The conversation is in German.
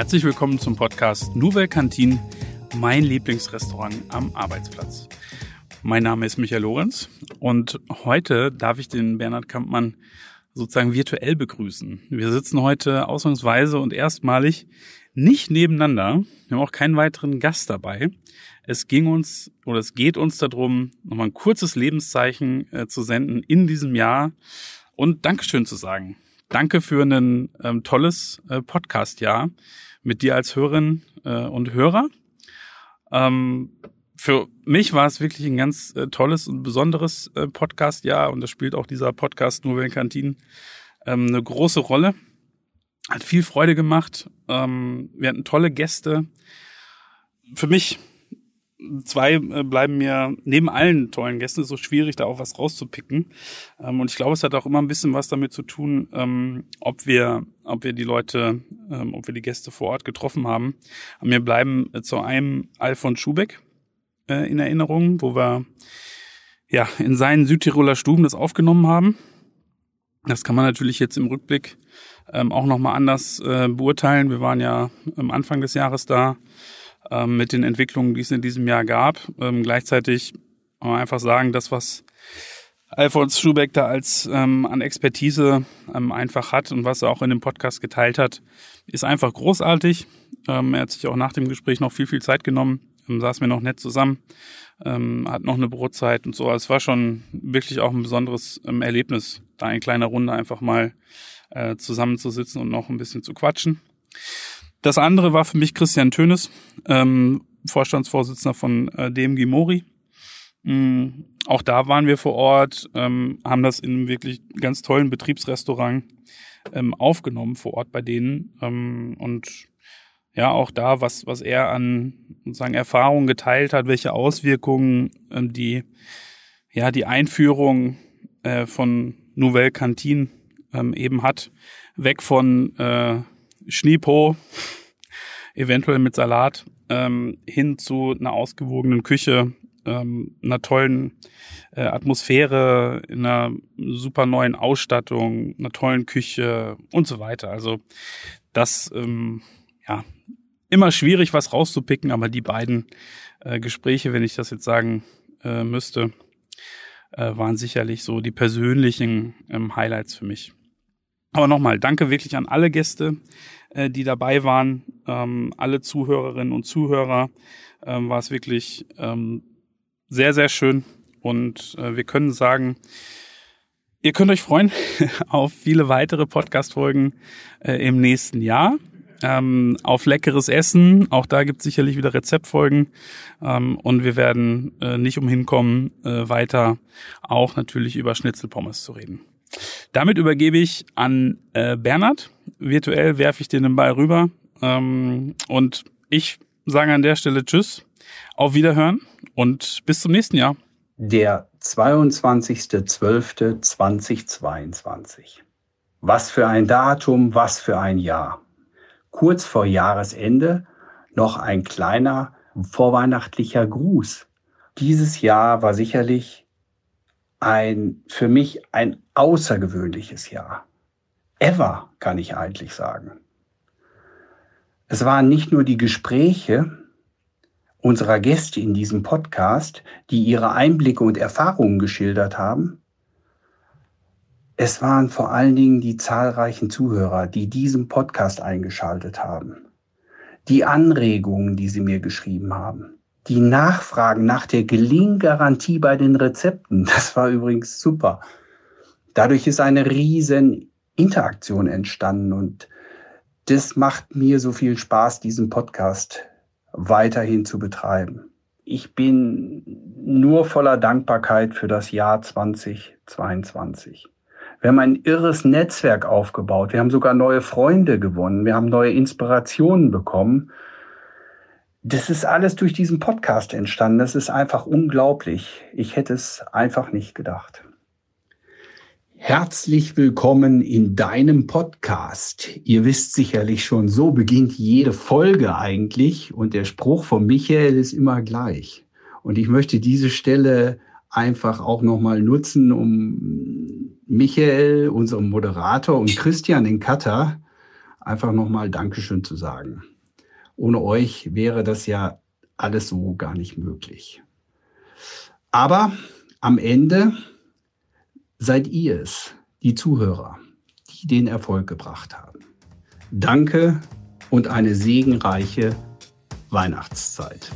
Herzlich willkommen zum Podcast Nouvelle Cantine, mein Lieblingsrestaurant am Arbeitsplatz. Mein Name ist Michael Lorenz und heute darf ich den Bernhard Kampmann sozusagen virtuell begrüßen. Wir sitzen heute ausnahmsweise und erstmalig nicht nebeneinander. Wir haben auch keinen weiteren Gast dabei. Es ging uns oder es geht uns darum, nochmal ein kurzes Lebenszeichen äh, zu senden in diesem Jahr und Dankeschön zu sagen. Danke für ein ähm, tolles äh, Podcast-Jahr mit dir als Hörerin äh, und Hörer. Ähm, für mich war es wirklich ein ganz äh, tolles und besonderes äh, Podcast-Jahr und das spielt auch dieser Podcast Nouvelle Kantine ähm, eine große Rolle. Hat viel Freude gemacht. Ähm, wir hatten tolle Gäste. Für mich zwei äh, bleiben mir neben allen tollen Gästen so schwierig, da auch was rauszupicken. Ähm, und ich glaube, es hat auch immer ein bisschen was damit zu tun, ähm, ob wir, ob wir die Leute, ähm, ob wir die Gäste vor Ort getroffen haben. Mir bleiben zu einem Alfons Schubeck äh, in Erinnerung, wo wir ja in seinen Südtiroler Stuben das aufgenommen haben. Das kann man natürlich jetzt im Rückblick ähm, auch nochmal anders äh, beurteilen. Wir waren ja am Anfang des Jahres da ähm, mit den Entwicklungen, die es in diesem Jahr gab. Ähm, gleichzeitig kann man einfach sagen, das, was Alfons Schubeck da als ähm, an Expertise ähm, einfach hat und was er auch in dem Podcast geteilt hat, ist einfach großartig. Ähm, er hat sich auch nach dem Gespräch noch viel, viel Zeit genommen, ähm, saß mir noch nett zusammen, ähm, hat noch eine Brotzeit und so. Also es war schon wirklich auch ein besonderes ähm, Erlebnis, da in kleiner Runde einfach mal äh, zusammenzusitzen und noch ein bisschen zu quatschen. Das andere war für mich Christian Tönes, ähm, Vorstandsvorsitzender von äh, DMG Mori. Mhm. Auch da waren wir vor Ort, ähm, haben das in einem wirklich ganz tollen Betriebsrestaurant ähm, aufgenommen vor Ort bei denen. Ähm, und ja, auch da, was, was er an sozusagen Erfahrungen geteilt hat, welche Auswirkungen ähm, die, ja, die Einführung äh, von Nouvelle Cantine ähm, eben hat. Weg von äh, Schniepo, eventuell mit Salat, ähm, hin zu einer ausgewogenen Küche, ähm, einer tollen äh, Atmosphäre, in einer super neuen Ausstattung, einer tollen Küche und so weiter. Also das, ähm, ja, immer schwierig, was rauszupicken, aber die beiden äh, Gespräche, wenn ich das jetzt sagen äh, müsste, äh, waren sicherlich so die persönlichen ähm, Highlights für mich. Aber nochmal, danke wirklich an alle Gäste, äh, die dabei waren, ähm, alle Zuhörerinnen und Zuhörer. Ähm, war es wirklich ähm, sehr, sehr schön. Und äh, wir können sagen, ihr könnt euch freuen auf viele weitere Podcast-Folgen äh, im nächsten Jahr. Ähm, auf leckeres Essen. Auch da gibt es sicherlich wieder Rezeptfolgen. Ähm, und wir werden äh, nicht umhin kommen, äh, weiter auch natürlich über Schnitzelpommes zu reden. Damit übergebe ich an äh, Bernhard. Virtuell werfe ich dir den Ball rüber. Ähm, und ich sage an der Stelle Tschüss, auf Wiederhören und bis zum nächsten Jahr. Der 22.12.2022. Was für ein Datum, was für ein Jahr. Kurz vor Jahresende noch ein kleiner vorweihnachtlicher Gruß. Dieses Jahr war sicherlich ein, für mich ein außergewöhnliches Jahr. Ever, kann ich eigentlich sagen. Es waren nicht nur die Gespräche unserer Gäste in diesem Podcast, die ihre Einblicke und Erfahrungen geschildert haben. Es waren vor allen Dingen die zahlreichen Zuhörer, die diesen Podcast eingeschaltet haben. Die Anregungen, die sie mir geschrieben haben die Nachfragen nach der Gelinggarantie bei den Rezepten, das war übrigens super. Dadurch ist eine riesen Interaktion entstanden und das macht mir so viel Spaß, diesen Podcast weiterhin zu betreiben. Ich bin nur voller Dankbarkeit für das Jahr 2022. Wir haben ein irres Netzwerk aufgebaut. Wir haben sogar neue Freunde gewonnen. Wir haben neue Inspirationen bekommen. Das ist alles durch diesen Podcast entstanden. Das ist einfach unglaublich. Ich hätte es einfach nicht gedacht. Herzlich willkommen in deinem Podcast. Ihr wisst sicherlich schon, so beginnt jede Folge eigentlich und der Spruch von Michael ist immer gleich. Und ich möchte diese Stelle einfach auch nochmal nutzen, um Michael, unserem Moderator und Christian in Katar einfach nochmal Dankeschön zu sagen. Ohne euch wäre das ja alles so gar nicht möglich. Aber am Ende seid ihr es, die Zuhörer, die den Erfolg gebracht haben. Danke und eine segenreiche Weihnachtszeit.